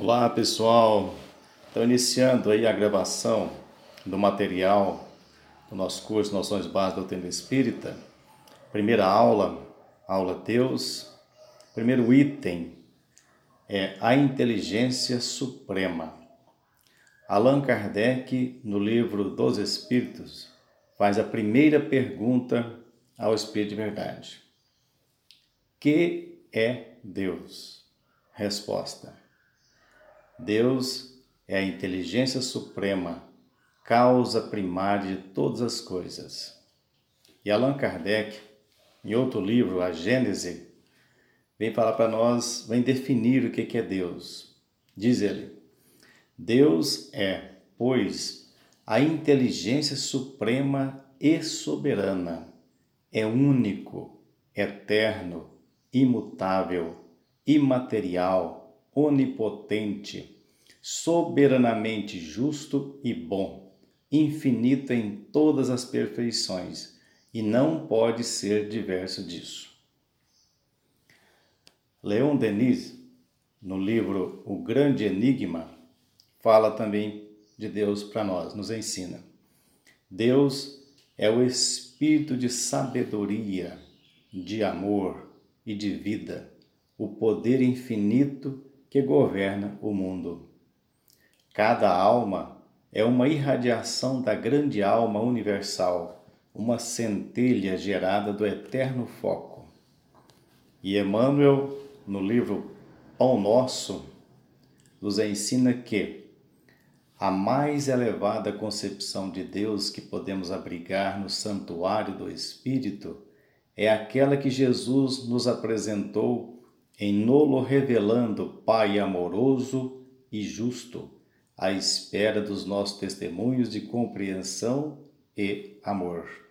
Olá pessoal, estou iniciando aí a gravação do material do nosso curso Noções Básicas do Tempo Espírita. Primeira aula, aula Deus. Primeiro item é a inteligência suprema. Allan Kardec, no livro dos Espíritos, faz a primeira pergunta ao Espírito de Verdade: Que é Deus? Resposta Deus é a inteligência suprema, causa primária de todas as coisas. E Allan Kardec, em outro livro, A Gênese, vem falar para nós, vem definir o que é Deus. Diz ele: Deus é, pois, a inteligência suprema e soberana, é único, eterno, imutável, imaterial, onipotente, soberanamente justo e bom, infinito em todas as perfeições, e não pode ser diverso disso. Leon Denis, no livro O Grande Enigma, fala também de Deus para nós, nos ensina. Deus é o espírito de sabedoria, de amor e de vida, o poder infinito que governa o mundo. Cada alma é uma irradiação da grande alma universal, uma centelha gerada do eterno foco. E Emmanuel, no livro Pão Nosso, nos ensina que a mais elevada concepção de Deus que podemos abrigar no santuário do Espírito é aquela que Jesus nos apresentou em nolo revelando Pai amoroso e justo, à espera dos nossos testemunhos de compreensão e amor.